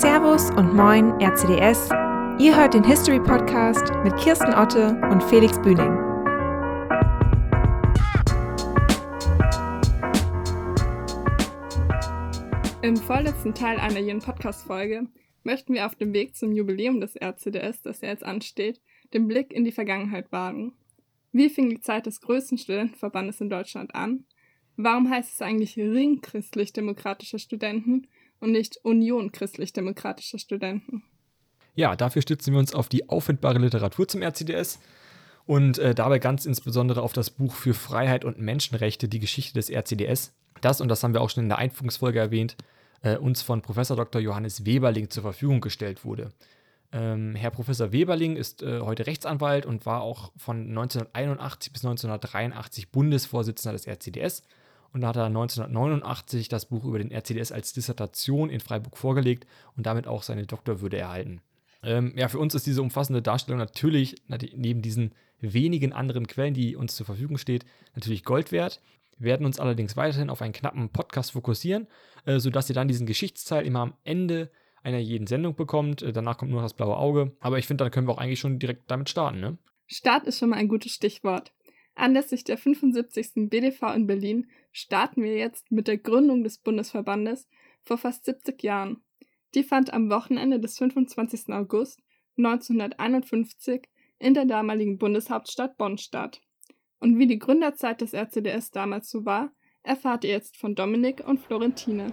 Servus und Moin RCDS. Ihr hört den History Podcast mit Kirsten Otte und Felix Bühning. Im vorletzten Teil einer jeden Podcast-Folge möchten wir auf dem Weg zum Jubiläum des RCDS, das jetzt ansteht, den Blick in die Vergangenheit wagen. Wie fing die Zeit des größten Studentenverbandes in Deutschland an? Warum heißt es eigentlich Ring christlich-demokratischer Studenten und nicht Union christlich-demokratischer Studenten? Ja, dafür stützen wir uns auf die auffindbare Literatur zum RCDS und äh, dabei ganz insbesondere auf das Buch für Freiheit und Menschenrechte, die Geschichte des RCDS. Das, und das haben wir auch schon in der Einführungsfolge erwähnt, äh, uns von Professor Dr. Johannes Weberling zur Verfügung gestellt wurde. Ähm, Herr Professor Weberling ist äh, heute Rechtsanwalt und war auch von 1981 bis 1983 Bundesvorsitzender des RCDS. Und hat er 1989 das Buch über den RCDS als Dissertation in Freiburg vorgelegt und damit auch seine Doktorwürde erhalten. Ähm, ja, für uns ist diese umfassende Darstellung natürlich neben diesen wenigen anderen Quellen, die uns zur Verfügung steht, natürlich Gold wert. Wir werden uns allerdings weiterhin auf einen knappen Podcast fokussieren, äh, sodass ihr dann diesen Geschichtsteil immer am Ende einer jeden Sendung bekommt. Äh, danach kommt nur das blaue Auge. Aber ich finde, dann können wir auch eigentlich schon direkt damit starten, ne? Start ist schon mal ein gutes Stichwort. Anlässlich der 75. BDV in Berlin starten wir jetzt mit der Gründung des Bundesverbandes vor fast 70 Jahren. Die fand am Wochenende des 25. August 1951 in der damaligen Bundeshauptstadt Bonn statt. Und wie die Gründerzeit des RCDS damals so war, erfahrt ihr jetzt von Dominik und Florentine.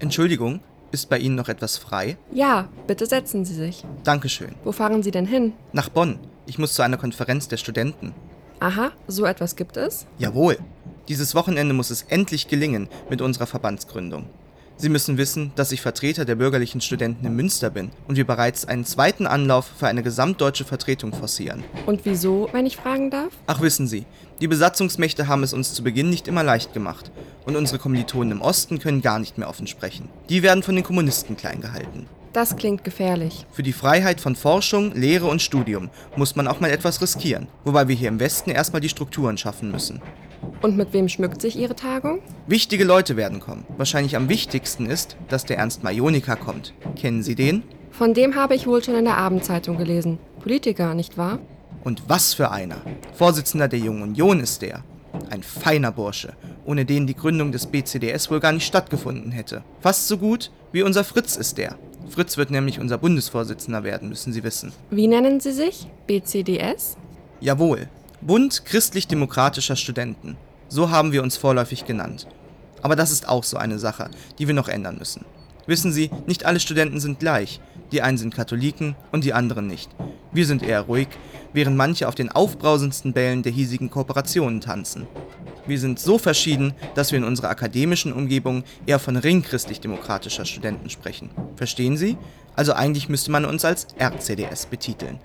Entschuldigung, ist bei Ihnen noch etwas frei? Ja, bitte setzen Sie sich. Dankeschön. Wo fahren Sie denn hin? Nach Bonn. Ich muss zu einer Konferenz der Studenten. Aha, so etwas gibt es? Jawohl. Dieses Wochenende muss es endlich gelingen mit unserer Verbandsgründung. Sie müssen wissen, dass ich Vertreter der bürgerlichen Studenten in Münster bin und wir bereits einen zweiten Anlauf für eine gesamtdeutsche Vertretung forcieren. Und wieso, wenn ich fragen darf? Ach wissen Sie, die Besatzungsmächte haben es uns zu Beginn nicht immer leicht gemacht und unsere Kommilitonen im Osten können gar nicht mehr offen sprechen. Die werden von den Kommunisten klein gehalten. Das klingt gefährlich. Für die Freiheit von Forschung, Lehre und Studium muss man auch mal etwas riskieren, wobei wir hier im Westen erstmal die Strukturen schaffen müssen. Und mit wem schmückt sich Ihre Tagung? Wichtige Leute werden kommen. Wahrscheinlich am wichtigsten ist, dass der Ernst Majonika kommt. Kennen Sie den? Von dem habe ich wohl schon in der Abendzeitung gelesen. Politiker, nicht wahr? Und was für einer. Vorsitzender der Jungen Union ist der. Ein feiner Bursche, ohne den die Gründung des BCDS wohl gar nicht stattgefunden hätte. Fast so gut wie unser Fritz ist der. Fritz wird nämlich unser Bundesvorsitzender werden, müssen Sie wissen. Wie nennen Sie sich? BCDS? Jawohl, Bund christlich-demokratischer Studenten. So haben wir uns vorläufig genannt. Aber das ist auch so eine Sache, die wir noch ändern müssen. Wissen Sie, nicht alle Studenten sind gleich. Die einen sind Katholiken und die anderen nicht. Wir sind eher ruhig, während manche auf den aufbrausendsten Bällen der hiesigen Kooperationen tanzen. Wir sind so verschieden, dass wir in unserer akademischen Umgebung eher von ringchristlich-demokratischer Studenten sprechen. Verstehen Sie? Also eigentlich müsste man uns als RCDS betiteln.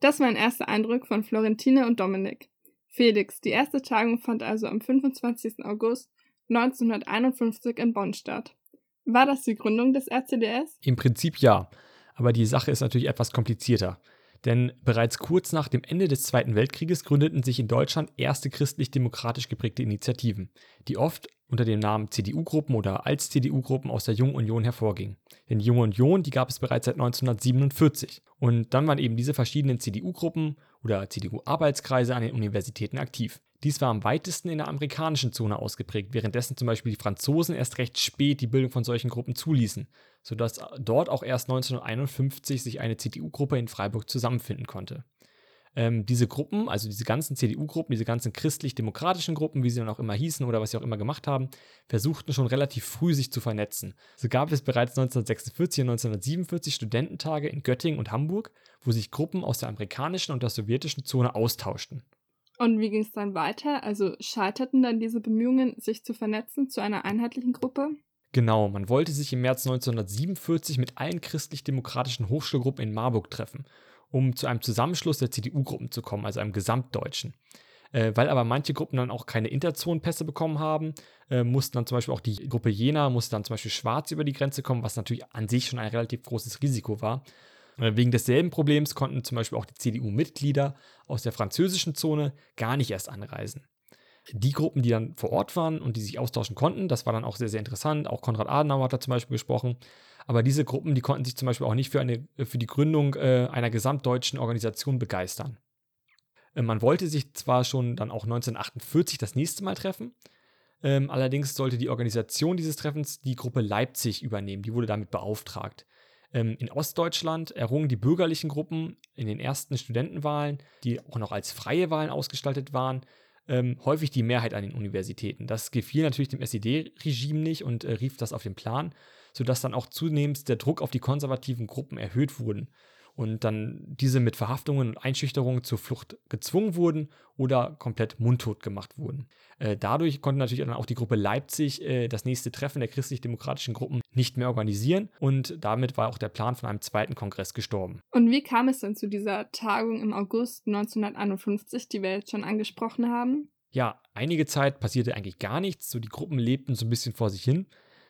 Das war ein erster Eindruck von Florentine und Dominik. Felix, die erste Tagung fand also am 25. August 1951 in Bonn statt. War das die Gründung des RCDS? Im Prinzip ja, aber die Sache ist natürlich etwas komplizierter. Denn bereits kurz nach dem Ende des Zweiten Weltkrieges gründeten sich in Deutschland erste christlich-demokratisch geprägte Initiativen, die oft unter dem Namen CDU-Gruppen oder als CDU-Gruppen aus der Jungen Union hervorgingen. Denn die Junge Union, die gab es bereits seit 1947. Und dann waren eben diese verschiedenen CDU-Gruppen oder CDU-Arbeitskreise an den Universitäten aktiv. Dies war am weitesten in der amerikanischen Zone ausgeprägt, währenddessen zum Beispiel die Franzosen erst recht spät die Bildung von solchen Gruppen zuließen, sodass dort auch erst 1951 sich eine CDU-Gruppe in Freiburg zusammenfinden konnte ähm, diese Gruppen, also diese ganzen CDU-Gruppen, diese ganzen christlich-demokratischen Gruppen, wie sie dann auch immer hießen oder was sie auch immer gemacht haben, versuchten schon relativ früh sich zu vernetzen. So gab es bereits 1946 und 1947 Studententage in Göttingen und Hamburg, wo sich Gruppen aus der amerikanischen und der sowjetischen Zone austauschten. Und wie ging es dann weiter? Also scheiterten dann diese Bemühungen, sich zu vernetzen zu einer einheitlichen Gruppe? Genau, man wollte sich im März 1947 mit allen christlich-demokratischen Hochschulgruppen in Marburg treffen um zu einem Zusammenschluss der CDU-Gruppen zu kommen, also einem gesamtdeutschen. Äh, weil aber manche Gruppen dann auch keine Interzonenpässe bekommen haben, äh, mussten dann zum Beispiel auch die Gruppe Jena, musste dann zum Beispiel schwarz über die Grenze kommen, was natürlich an sich schon ein relativ großes Risiko war. Äh, wegen desselben Problems konnten zum Beispiel auch die CDU-Mitglieder aus der französischen Zone gar nicht erst anreisen. Die Gruppen, die dann vor Ort waren und die sich austauschen konnten, das war dann auch sehr, sehr interessant. Auch Konrad Adenauer hat da zum Beispiel gesprochen. Aber diese Gruppen, die konnten sich zum Beispiel auch nicht für, eine, für die Gründung äh, einer gesamtdeutschen Organisation begeistern. Äh, man wollte sich zwar schon dann auch 1948 das nächste Mal treffen, ähm, allerdings sollte die Organisation dieses Treffens die Gruppe Leipzig übernehmen. Die wurde damit beauftragt. Ähm, in Ostdeutschland errungen die bürgerlichen Gruppen in den ersten Studentenwahlen, die auch noch als freie Wahlen ausgestaltet waren, ähm, häufig die Mehrheit an den Universitäten. Das gefiel natürlich dem SED-Regime nicht und äh, rief das auf den Plan, sodass dann auch zunehmend der Druck auf die konservativen Gruppen erhöht wurden und dann diese mit Verhaftungen und Einschüchterungen zur Flucht gezwungen wurden oder komplett mundtot gemacht wurden. Äh, dadurch konnte natürlich dann auch die Gruppe Leipzig äh, das nächste Treffen der christlich-demokratischen Gruppen nicht mehr organisieren und damit war auch der Plan von einem zweiten Kongress gestorben. Und wie kam es denn zu dieser Tagung im August 1951, die wir jetzt schon angesprochen haben? Ja, einige Zeit passierte eigentlich gar nichts, so die Gruppen lebten so ein bisschen vor sich hin.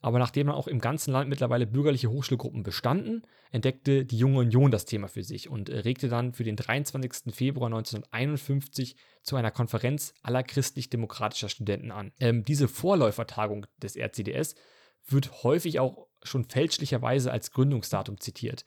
Aber nachdem dann auch im ganzen Land mittlerweile bürgerliche Hochschulgruppen bestanden, entdeckte die Junge Union das Thema für sich und regte dann für den 23. Februar 1951 zu einer Konferenz aller christlich-demokratischer Studenten an. Ähm, diese Vorläufertagung des RCDS wird häufig auch schon fälschlicherweise als Gründungsdatum zitiert.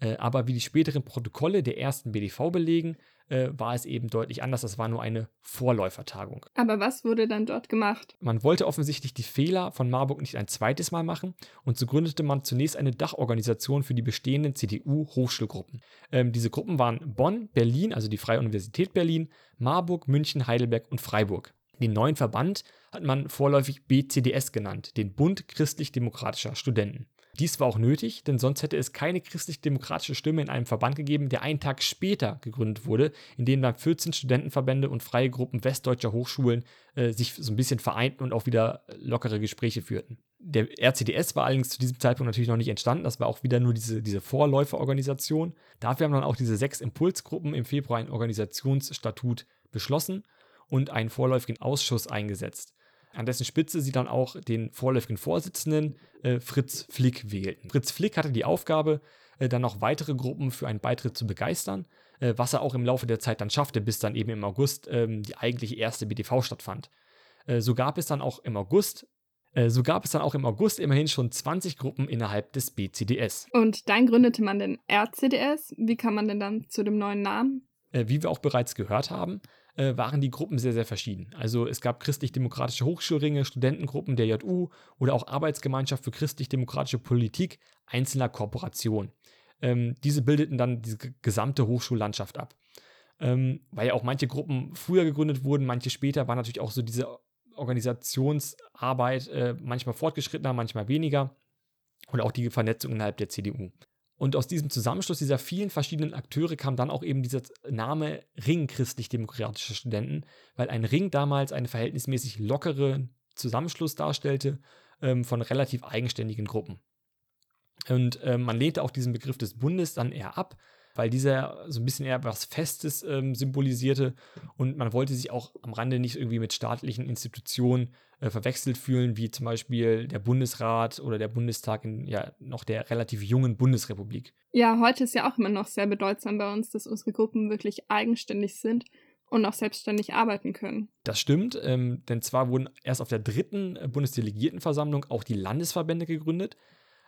Äh, aber wie die späteren Protokolle der ersten BDV belegen, äh, war es eben deutlich anders. Das war nur eine Vorläufertagung. Aber was wurde dann dort gemacht? Man wollte offensichtlich die Fehler von Marburg nicht ein zweites Mal machen und so gründete man zunächst eine Dachorganisation für die bestehenden CDU-Hochschulgruppen. Ähm, diese Gruppen waren Bonn, Berlin, also die Freie Universität Berlin, Marburg, München, Heidelberg und Freiburg. Den neuen Verband hat man vorläufig BCDS genannt, den Bund christlich-demokratischer Studenten. Dies war auch nötig, denn sonst hätte es keine christlich-demokratische Stimme in einem Verband gegeben, der einen Tag später gegründet wurde, in dem dann 14 Studentenverbände und freie Gruppen westdeutscher Hochschulen äh, sich so ein bisschen vereinten und auch wieder lockere Gespräche führten. Der RCDS war allerdings zu diesem Zeitpunkt natürlich noch nicht entstanden, das war auch wieder nur diese, diese Vorläuferorganisation. Dafür haben dann auch diese sechs Impulsgruppen im Februar ein Organisationsstatut beschlossen und einen vorläufigen Ausschuss eingesetzt an dessen Spitze sie dann auch den vorläufigen Vorsitzenden äh, Fritz Flick wählten. Fritz Flick hatte die Aufgabe, äh, dann noch weitere Gruppen für einen Beitritt zu begeistern, äh, was er auch im Laufe der Zeit dann schaffte, bis dann eben im August ähm, die eigentliche erste BTV stattfand. Äh, so gab es dann auch im August äh, so gab es dann auch im August immerhin schon 20 Gruppen innerhalb des BCDS. Und dann gründete man den RCDS. Wie kam man denn dann zu dem neuen Namen? Äh, wie wir auch bereits gehört haben, äh, waren die Gruppen sehr, sehr verschieden. Also es gab christlich-demokratische Hochschulringe, Studentengruppen der JU oder auch Arbeitsgemeinschaft für christlich-demokratische Politik einzelner Kooperationen. Ähm, diese bildeten dann diese gesamte Hochschullandschaft ab. Ähm, weil ja auch manche Gruppen früher gegründet wurden, manche später, war natürlich auch so diese Organisationsarbeit äh, manchmal fortgeschrittener, manchmal weniger. Und auch die Vernetzung innerhalb der CDU. Und aus diesem Zusammenschluss dieser vielen verschiedenen Akteure kam dann auch eben dieser Name Ring christlich-demokratischer Studenten, weil ein Ring damals einen verhältnismäßig lockeren Zusammenschluss darstellte ähm, von relativ eigenständigen Gruppen. Und ähm, man lehnte auch diesen Begriff des Bundes dann eher ab, weil dieser so ein bisschen eher was Festes ähm, symbolisierte und man wollte sich auch am Rande nicht irgendwie mit staatlichen Institutionen äh, verwechselt fühlen, wie zum Beispiel der Bundesrat oder der Bundestag in ja noch der relativ jungen Bundesrepublik. Ja, heute ist ja auch immer noch sehr bedeutsam bei uns, dass unsere Gruppen wirklich eigenständig sind und auch selbstständig arbeiten können. Das stimmt, ähm, denn zwar wurden erst auf der dritten äh, Bundesdelegiertenversammlung auch die Landesverbände gegründet,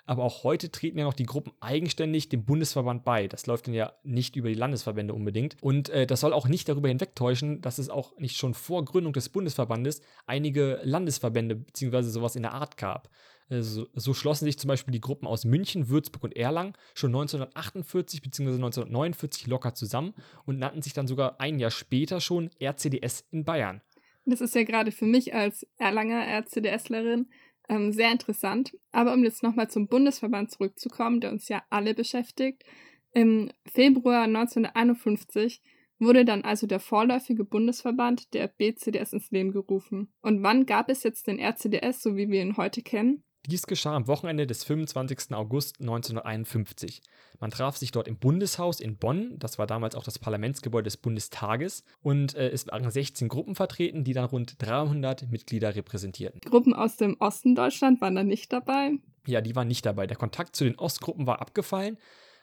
aber auch heute treten ja noch die Gruppen eigenständig dem Bundesverband bei. Das läuft dann ja nicht über die Landesverbände unbedingt. Und äh, das soll auch nicht darüber hinwegtäuschen, dass es auch nicht schon vor Gründung des Bundesverbandes einige Landesverbände bzw. sowas in der Art gab. So, so, schlossen sich zum Beispiel die Gruppen aus München, Würzburg und Erlangen schon 1948 bzw. 1949 locker zusammen und nannten sich dann sogar ein Jahr später schon RCDS in Bayern. Das ist ja gerade für mich als Erlanger RCDSlerin ähm, sehr interessant. Aber um jetzt nochmal zum Bundesverband zurückzukommen, der uns ja alle beschäftigt. Im Februar 1951 wurde dann also der vorläufige Bundesverband der BCDS ins Leben gerufen. Und wann gab es jetzt den RCDS, so wie wir ihn heute kennen? Dies geschah am Wochenende des 25. August 1951. Man traf sich dort im Bundeshaus in Bonn, das war damals auch das Parlamentsgebäude des Bundestages, und äh, es waren 16 Gruppen vertreten, die dann rund 300 Mitglieder repräsentierten. Gruppen aus dem Osten Deutschland waren da nicht dabei. Ja, die waren nicht dabei. Der Kontakt zu den Ostgruppen war abgefallen,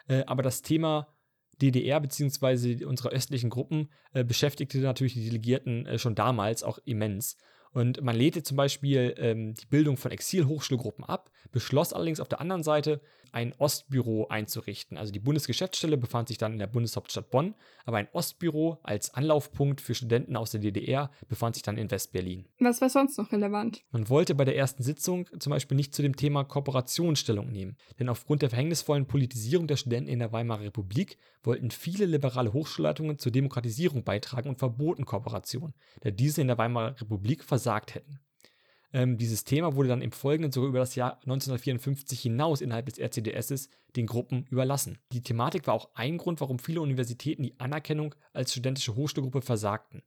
äh, aber das Thema DDR bzw. unsere östlichen Gruppen äh, beschäftigte natürlich die Delegierten äh, schon damals auch immens. Und man lehnte zum Beispiel ähm, die Bildung von Exil-Hochschulgruppen ab, beschloss allerdings auf der anderen Seite, ein Ostbüro einzurichten. Also die Bundesgeschäftsstelle befand sich dann in der Bundeshauptstadt Bonn, aber ein Ostbüro als Anlaufpunkt für Studenten aus der DDR befand sich dann in Westberlin. Was war sonst noch relevant? Man wollte bei der ersten Sitzung zum Beispiel nicht zu dem Thema Kooperation Stellung nehmen, denn aufgrund der verhängnisvollen Politisierung der Studenten in der Weimarer Republik wollten viele liberale Hochschulleitungen zur Demokratisierung beitragen und verboten Kooperation, da diese in der Weimarer Republik versagt hätten. Ähm, dieses Thema wurde dann im Folgenden sogar über das Jahr 1954 hinaus innerhalb des RCDS den Gruppen überlassen. Die Thematik war auch ein Grund, warum viele Universitäten die Anerkennung als studentische Hochschulgruppe versagten.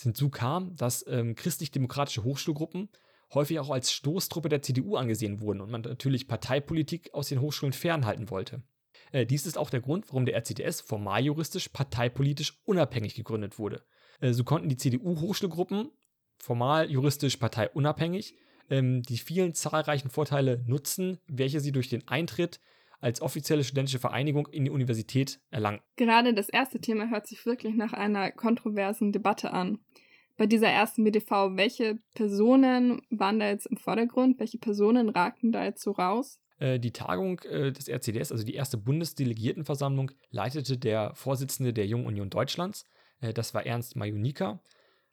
Hinzu kam, dass ähm, christlich-demokratische Hochschulgruppen häufig auch als Stoßtruppe der CDU angesehen wurden und man natürlich Parteipolitik aus den Hochschulen fernhalten wollte. Äh, dies ist auch der Grund, warum der RCDS formal juristisch parteipolitisch unabhängig gegründet wurde. Äh, so konnten die CDU-Hochschulgruppen formal juristisch parteiunabhängig, ähm, die vielen zahlreichen Vorteile nutzen, welche sie durch den Eintritt als offizielle studentische Vereinigung in die Universität erlangen. Gerade das erste Thema hört sich wirklich nach einer kontroversen Debatte an. Bei dieser ersten BDV, welche Personen waren da jetzt im Vordergrund? Welche Personen ragten da jetzt so raus? Äh, die Tagung äh, des RCDS, also die erste Bundesdelegiertenversammlung, leitete der Vorsitzende der Jungen Union Deutschlands. Äh, das war Ernst Majunika.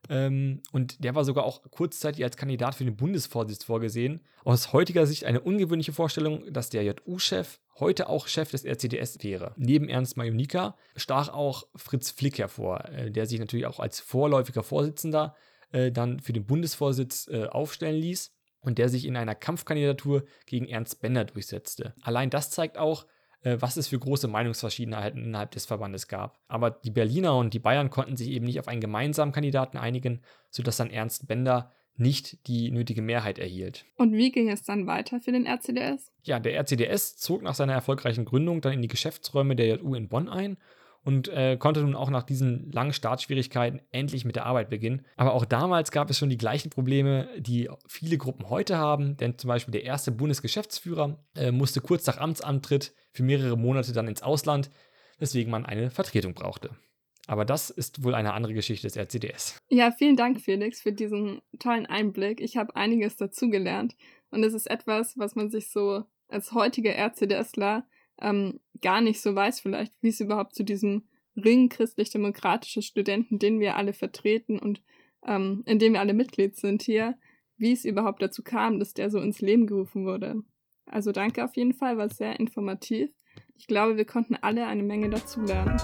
Ähm, und der war sogar auch kurzzeitig als Kandidat für den Bundesvorsitz vorgesehen. Aus heutiger Sicht eine ungewöhnliche Vorstellung, dass der JU-Chef heute auch Chef des RCDS wäre. Neben Ernst Majonika stach auch Fritz Flick hervor, äh, der sich natürlich auch als vorläufiger Vorsitzender äh, dann für den Bundesvorsitz äh, aufstellen ließ und der sich in einer Kampfkandidatur gegen Ernst Bender durchsetzte. Allein das zeigt auch, was es für große Meinungsverschiedenheiten innerhalb des Verbandes gab. Aber die Berliner und die Bayern konnten sich eben nicht auf einen gemeinsamen Kandidaten einigen, sodass dann Ernst Bender nicht die nötige Mehrheit erhielt. Und wie ging es dann weiter für den RCDS? Ja, der RCDS zog nach seiner erfolgreichen Gründung dann in die Geschäftsräume der JU in Bonn ein und äh, konnte nun auch nach diesen langen Startschwierigkeiten endlich mit der Arbeit beginnen. Aber auch damals gab es schon die gleichen Probleme, die viele Gruppen heute haben, denn zum Beispiel der erste Bundesgeschäftsführer äh, musste kurz nach Amtsantritt für mehrere Monate dann ins Ausland, weswegen man eine Vertretung brauchte. Aber das ist wohl eine andere Geschichte des RCDS. Ja, vielen Dank, Felix, für diesen tollen Einblick. Ich habe einiges dazugelernt und es ist etwas, was man sich so als heutiger RCDSler ähm, gar nicht so weiß, vielleicht, wie es überhaupt zu diesem Ring christlich-demokratische Studenten, den wir alle vertreten und ähm, in dem wir alle Mitglied sind hier, wie es überhaupt dazu kam, dass der so ins Leben gerufen wurde. Also danke auf jeden Fall, war sehr informativ. Ich glaube, wir konnten alle eine Menge dazulernen.